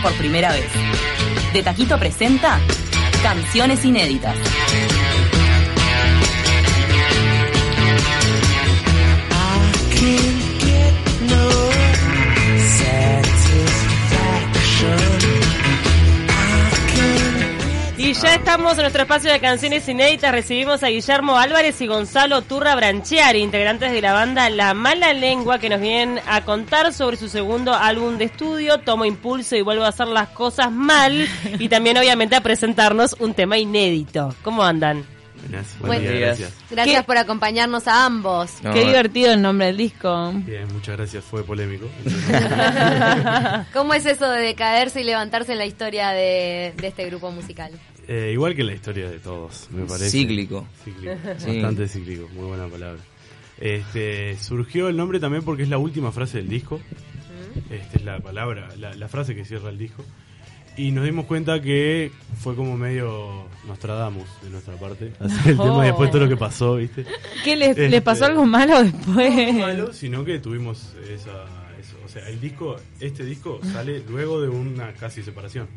por primera vez. De Taquito presenta Canciones Inéditas. Y ya estamos en nuestro espacio de canciones inéditas. Recibimos a Guillermo Álvarez y Gonzalo Turra Branchiari, integrantes de la banda La Mala Lengua, que nos vienen a contar sobre su segundo álbum de estudio, Tomo Impulso y Vuelvo a hacer las cosas mal. Y también, obviamente, a presentarnos un tema inédito. ¿Cómo andan? Buenas, Buen día, gracias. Gracias ¿Qué? por acompañarnos a ambos. No, Qué divertido el nombre del disco. Bien, muchas gracias, fue polémico. ¿Cómo es eso de caerse y levantarse en la historia de, de este grupo musical? Eh, igual que la historia de todos, me parece. Cíclico. Cíclico, Sí. bastante cíclico, muy buena palabra. Este, surgió el nombre también porque es la última frase del disco. Esta es la palabra, la, la frase que cierra el disco. Y nos dimos cuenta que fue como medio Nostradamus de nuestra parte. Hacer el tema y después todo lo que pasó, ¿viste? ¿Qué les, Este- les pasó algo malo después? No malo, sino que tuvimos esa, eso. O sea, el disco, este disco sale luego de una casi separación.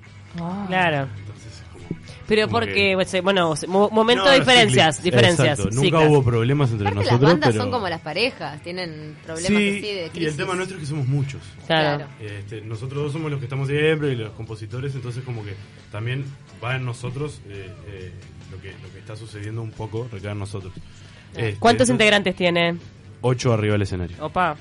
Claro. Entonces es como. Pero como porque, que- pues, eh, bueno, mo- momento No, de diferencias, diferencias. Exacto. Nunca hubo problemas entre Aparte las nosotros. bandas pero... son como las parejas, tienen problemas Sí, así de y el tema nuestro es que somos muchos. Claro. Claro. Este, nosotros dos somos los que estamos siempre y los compositores, entonces como que también va en nosotros eh, eh, lo, que, lo que está sucediendo un poco, recae en nosotros. Este, ¿Cuántos entonces, integrantes tiene? Ocho arriba del escenario. Opa.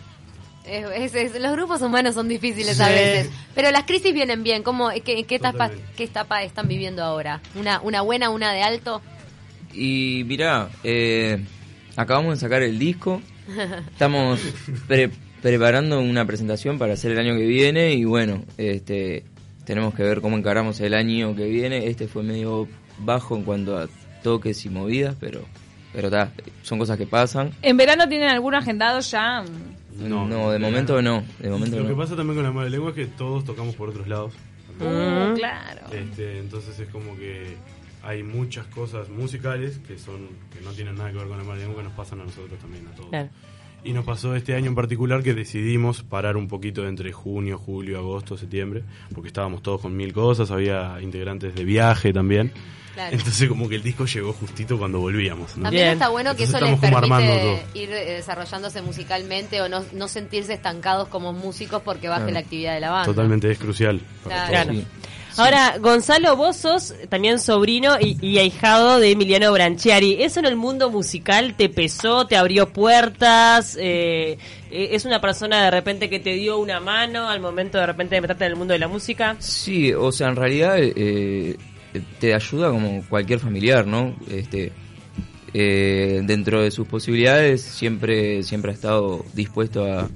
Es- los grupos humanos son difíciles a veces, pero las crisis vienen bien. ¿Cómo, qué, qué etapa. ¿Qué etapa están viviendo ahora? ¿Una, ¿Una buena, una de alto? Y mirá, eh, acabamos de sacar el disco. Estamos pre- preparando una presentación para hacer el año que viene. Y bueno, este tenemos que ver cómo encaramos el año que viene. Este fue medio bajo en cuanto a toques y movidas, pero pero ta, son cosas que pasan. ¿En verano tienen alguno agendado ya? No, de momento no. De momento Lo que no. pasa también con la mala lengua es que todos tocamos por otros lados. Uh, claro. Este, entonces es como que hay muchas cosas musicales que son que no tienen nada que ver con la mala lengua que nos pasan a nosotros también, a todos. Claro. Y nos pasó este año en particular que decidimos parar un poquito entre junio, julio, agosto, septiembre, porque estábamos todos con mil cosas, había integrantes de viaje también. Claro. Entonces como que el disco llegó justito cuando volvíamos. ¿no? También Bien. está bueno que eso Entonces les estamos como permite ir eh, desarrollándose musicalmente o no, no sentirse estancados como músicos porque baje Claro. la actividad de la banda. Totalmente es crucial. para Claro. Ahora, Gonzalo, vos sos también sobrino y, y ahijado de Emiliano Branchiari. ¿Eso en el mundo musical te pesó, te abrió puertas? Eh, eh, ¿Es una persona de repente que te dio una mano al momento de repente de meterte en el mundo de la música? Sí, o sea, en realidad eh, te ayuda como cualquier familiar, ¿no? Este, eh, dentro de sus posibilidades siempre siempre ha estado dispuesto a,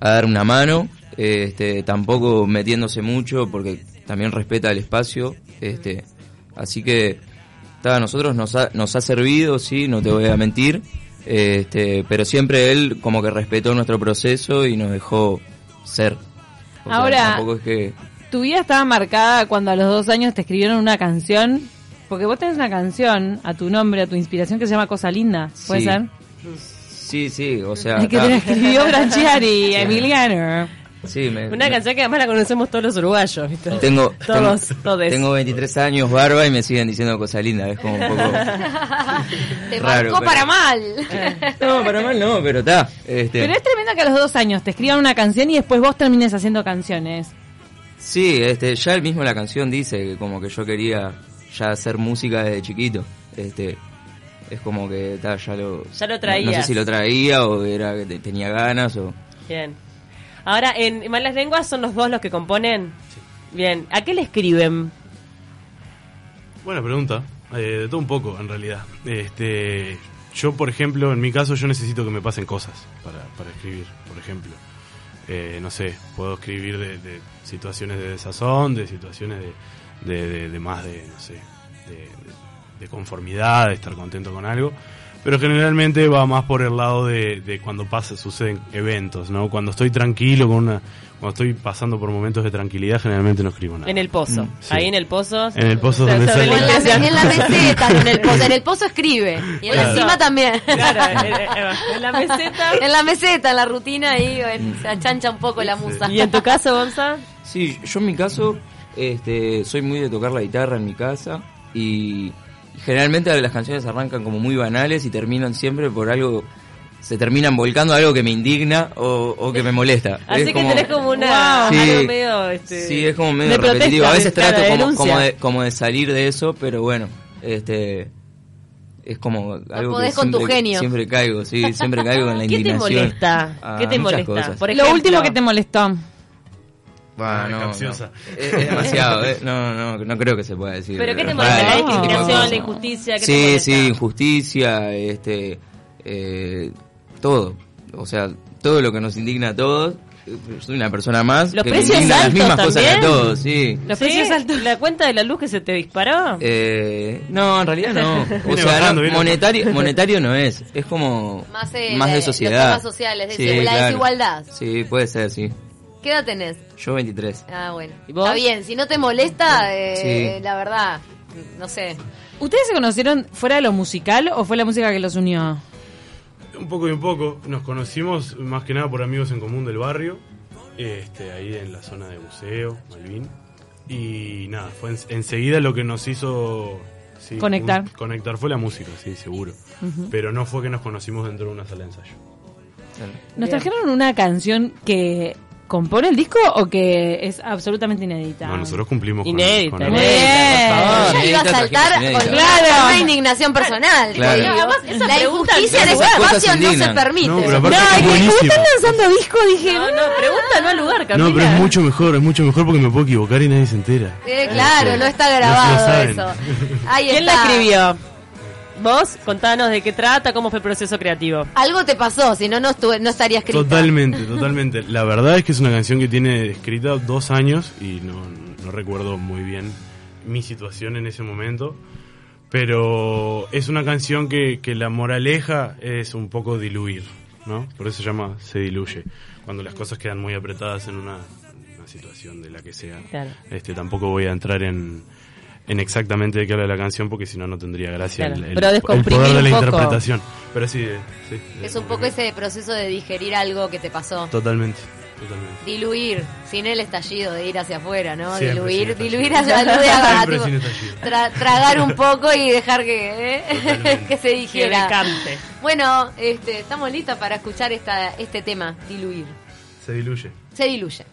a dar una mano, este, tampoco metiéndose mucho porque también respeta el espacio, este, así que a nosotros nos ha, nos ha servido, sí, no te voy a mentir, este, pero siempre él como que respetó nuestro proceso y nos dejó ser. O sea, Ahora- tampoco es que ¿Tu vida estaba marcada cuando a los dos años te escribieron una canción? Porque vos tenés una canción a tu nombre, a tu inspiración que se llama Cosa Linda, ¿puede Sí. ser? Sí, sí, o sea, que te la escribió Branchiari, Emiliano. Sí, me- Una me- canción que además la conocemos todos los uruguayos, ¿viste? tengo, Todos, tengo, todes. tengo 23 años, barba y me siguen diciendo cosa linda, es como un poco Te Raro, marcó pero- para mal. No, para mal no, pero está, este Pero es tremendo que a los dos años te escriban una canción y después vos termines haciendo canciones. Sí, este ya el mismo la canción dice que como que yo quería ya hacer música desde chiquito. Este es como que ta, ya lo Ya lo No, no sé si lo traía o era que te- tenía ganas o Bien. Ahora, en Malas Lenguas son los dos los que componen. Bien. ¿A qué le escriben? Buena pregunta. Eh, de todo un poco, en realidad. Este, yo, por ejemplo, en mi caso, yo necesito que me pasen cosas para, para escribir, por ejemplo. Eh, no sé, puedo escribir de, de situaciones de desazón, de situaciones de, de, de- más de, no sé, de conformidad, de estar contento con algo. Pero generalmente va más por el lado de, de cuando pasa, suceden eventos, ¿no? Cuando estoy tranquilo, con una, cuando estoy pasando por momentos de tranquilidad, generalmente no escribo nada. En el pozo. Sí. Ahí en el pozo. En el pozo Se- sale- O en la, en la meseta, en el pozo. En el pozo escribe. Y en la Claro. cima también. Claro, en la meseta. En la meseta, en la rutina, ahí bueno, se achancha un poco la musa. ¿Y en tu caso, Gonza? Sí, yo en mi caso este, soy muy de tocar la guitarra en mi casa y generalmente las canciones arrancan como muy banales y terminan siempre por algo se terminan volcando a algo que me indigna o, o que me molesta. Así Es que como- tenés como una Sí. algo medio este, Sí, es como medio de protesta, repetitivo. A veces claro, trato de como, de, como de salir de eso, pero bueno, este es como algo podés que con tu genio. siempre caigo, sí, siempre caigo en la ¿Qué te molesta? ¿Qué te molesta? cosas. Por Lo último que te molestó. Bah, Ay, no, capciosa. no. Es, es demasiado, eh. no, no, no creo que se pueda decir. ¿Pero qué te Es molesta? ¿La discriminación, la injusticia? ¿Qué te Sí, molesta? sí, injusticia, este, eh, todo. O sea, todo lo que nos indigna a todos. eh, Soy una persona más Los que me precios indigna las altos mismas cosas que a también. todos, sí. ¿Los Sí. precios altos? ¿La cuenta de la luz que se te disparó? Eh, no, en realidad no. O sea, bajando, no, monetario, monetario no es. Es como Más, eh, más de- de los sociedad. temas sociales, de la desigualdad. Sí, puede ser, sí. ¿Qué edad tenés? Yo 23. Ah, bueno. ¿Y vos? Está bien, si no te molesta, eh, Sí. la verdad, no sé. ¿Ustedes se conocieron fuera de lo musical o fue la música que los unió? Un poco y un poco. Nos conocimos más que nada por amigos en común del barrio. Este, ahí en la zona de buceo, Malvin. Y nada, fue en- enseguida lo que nos hizo sí, Conectar. un- conectar fue la música, sí, seguro. Pero no fue que nos conocimos dentro de una sala de ensayo. ¿Nos trajeron una canción que compone el disco o que es absolutamente inédita? No, nosotros cumplimos con- Inédita, con, Muy inédita, por favor. Yo iba a Inédita, saltar con inédita. una, Claro. una indignación personal. Claro. te digo. No, además, esa la injusticia en ese espacio no se permite. No, pero No, aparte es es que como están lanzando disco dije... No, no, pregunta no al lugar, Camila. No, pero es mucho mejor, es mucho mejor porque me puedo equivocar y nadie se entera. Eh, claro, no está grabado eso. Ahí ¿Quién la escribió? Vos, contanos de qué trata, cómo fue el proceso creativo. Algo te pasó, si no, no, estuve- no estaría escrito. Totalmente, totalmente. La verdad es que es una canción que tiene escrita dos años y no, no recuerdo muy bien mi situación en ese momento. Pero es una canción que, que la moraleja es un poco diluir, ¿no? Por eso se llama Se diluye. Cuando las cosas quedan muy apretadas en una, una situación de la que sea. Claro. Este, tampoco voy a entrar en, en exactamente de qué habla la canción porque si no, no tendría gracia Claro. el, el- Pero el poder de la poco. interpretación. Pero sí, de- Es un poco ese proceso de digerir algo que te pasó. Totalmente, totalmente. Diluir, sin el estallido de ir hacia afuera, ¿no? Siempre diluir, diluir hacia estallido. tra- tragar un poco y dejar que, ¿eh? Que se Que digiera. decante. Bueno, este, estamos listas para escuchar esta, este tema, diluir. Se diluye. Se diluye.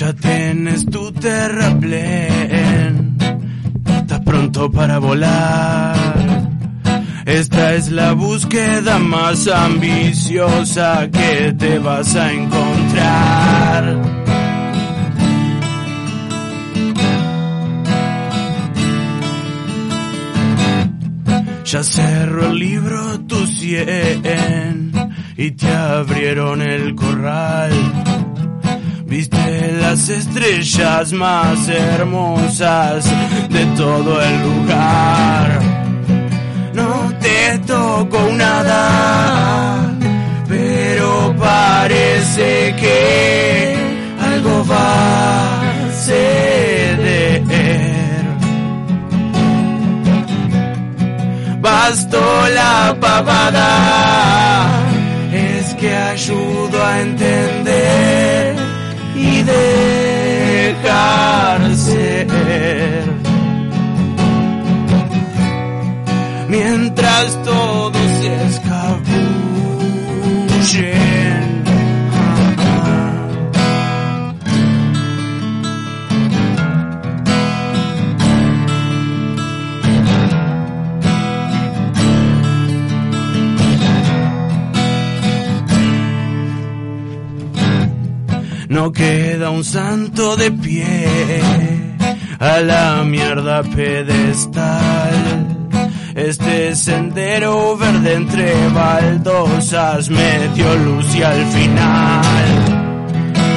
Ya tienes tu terraplén, estás pronto para volar. Esta es la búsqueda más ambiciosa que te vas a encontrar. Ya cerró el libro tu cien y te abrieron el corral. Viste las estrellas más hermosas de todo el lugar. No te tocó nada, pero parece que algo va a ceder. Bastó la pavada, es que ayudo a entender dejar ser. Mientras todos se escabullen. No queda un santo de pie a la mierda pedestal. Este sendero verde entre baldosas me dio luz y al final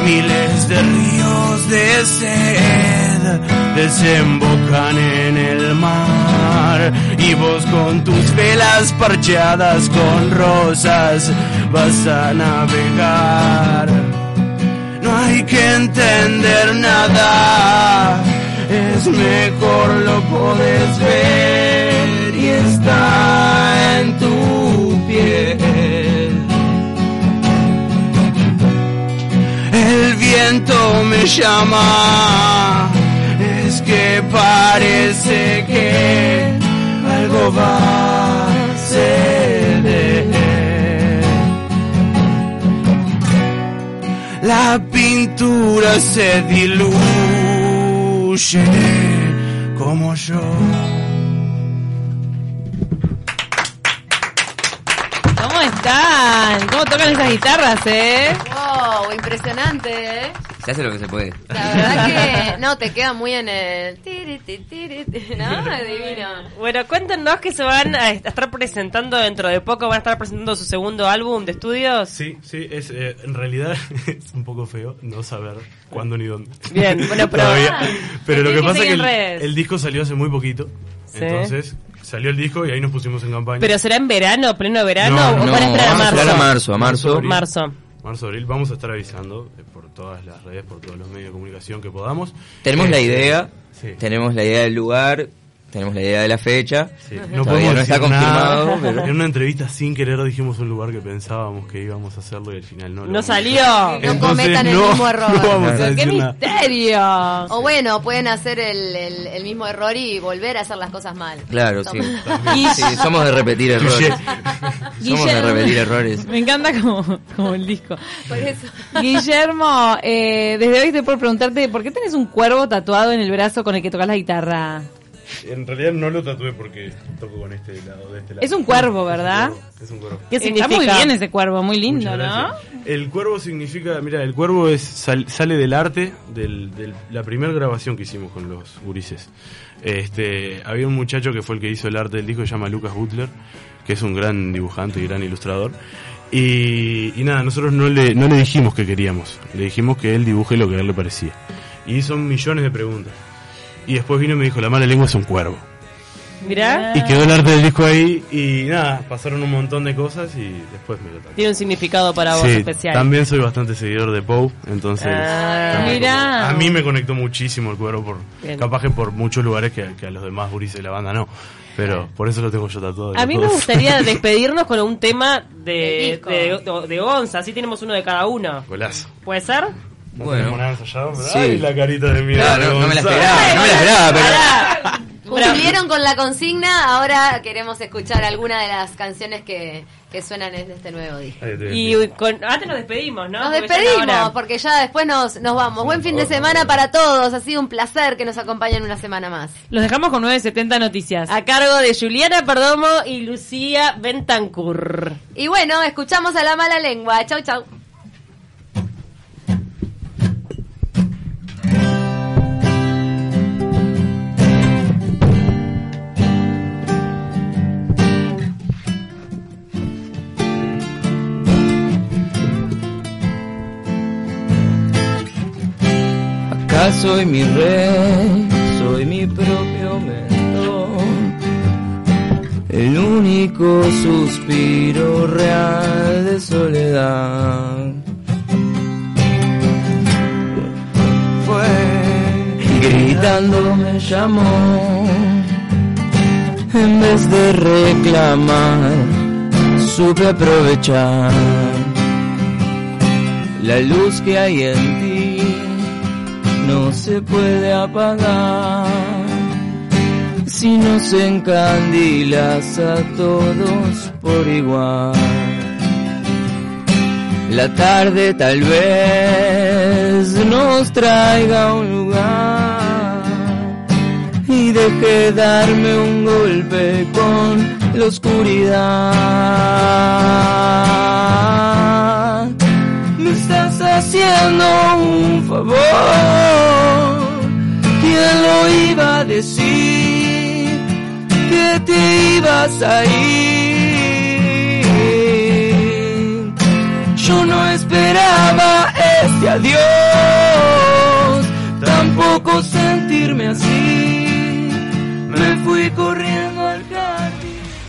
miles de ríos de sed desembocan en el mar y vos con tus velas parcheadas con rosas vas a navegar. Que entender nada, es mejor lo puedes ver y está en tu piel. El viento me llama, es que parece que algo va La pintura se diluye como yo. ¿Cómo están? ¿Cómo tocan esas guitarras, eh? Wow, impresionante, ¿eh? Se hace lo que se puede. La verdad que no, te queda muy en el... tiri, tiri, ¿No? Divino. Bueno, cuéntenos que se van a estar presentando dentro de poco, van a estar presentando su segundo álbum de estudios. Sí, sí, es, eh, en realidad es un poco feo no saber cuándo ni dónde. Bien, bueno, pero- Todavía. Pero lo que pasa es que el, disco salió hace muy poquito. Sí. Entonces salió el disco y ahí nos pusimos en campaña. ¿Pero será en verano, pleno verano No, o no, van a esperar marzo? a marzo, a marzo. Marzo. Marzo, abril, vamos a estar avisando eh, por todas las redes, por todos los medios de comunicación que podamos. Tenemos la Este, idea, Sí. tenemos la idea del lugar, tenemos la idea de la fecha. Sí, No podemos no está decir nada. confirmado, pero- En una entrevista sin querer dijimos un lugar que pensábamos que íbamos a hacerlo y al final no lo No salió. No cometan el mismo error. No vamos a ¡Qué nada. misterio! O bueno, pueden hacer el, el, el mismo error y volver a hacer las cosas mal. Claro, sí. Somos de repetir errores. Somos de repetir errores. Me encanta como, como el disco. Por eso. Guillermo, eh, desde hoy te puedo preguntarte, ¿por qué tenés un cuervo tatuado en el brazo con el que tocas la guitarra? En realidad no lo tatué porque toco con este lado, de este lado. Es un cuervo, ¿verdad? Es un cuervo. ¿Qué Está muy bien ese cuervo, muy lindo, ¿no? El cuervo significa, mira, el cuervo es sal- sale del arte, de la primera grabación que hicimos con los gurises. Este, había un muchacho que fue el que hizo el arte del disco, se llama Lucas Butler, que es un gran dibujante y gran ilustrador. Y, y nada, nosotros no le, no le dijimos que queríamos, le dijimos que él dibuje lo que a él le parecía. Y hizo millones de preguntas. Y después vino y me dijo, la mala lengua es un cuervo. Mirá, Y quedó el arte del disco ahí y nada, pasaron un montón de cosas y después me lo tatué. tiene un significado para vos Sí, especial. también soy bastante seguidor de Poe, entonces Ah, mirá. como- a mí me conectó muchísimo el cuervo por Bien. capaz que por muchos lugares que, que a los demás gurises de la banda no, pero por eso lo tengo yo tatuado. A mí me gustaría despedirnos con un tema de, de, de, de Gonza, así tenemos uno de cada uno. Golazo. ¿Puede ser? ¿No Bueno. nada ensayado? Sí. Ay, la carita de miedo. Claro, no, no me la esperaba, no me la esperaba, pero... Pará. Cumplieron con la consigna, ahora queremos escuchar alguna de las canciones que, que suenan en este nuevo disco. Y con, antes nos despedimos, ¿no? Nos Porque ya despedimos, hora. porque ya después nos, nos vamos. Buen fin de semana para todos. Ha sido un placer que nos acompañen una semana más. Los dejamos con 970 noticias. A cargo de Juliana Perdomo y Lucía Bentancur. Y bueno, escuchamos a la mala lengua. Chau, chau. Soy mi rey, soy mi propio mentor, el único suspiro real de soledad. Fue gritando me llamó, en vez de reclamar, supe aprovechar la luz que hay en ti no se puede apagar si nos encandilas a todos por igual. La tarde tal vez nos traiga a un lugar y deje darme un golpe con la oscuridad. Me estás haciendo decir? Que te ibas a ir. Yo no esperaba este adiós. Tampoco sentirme así. Me fui corriendo.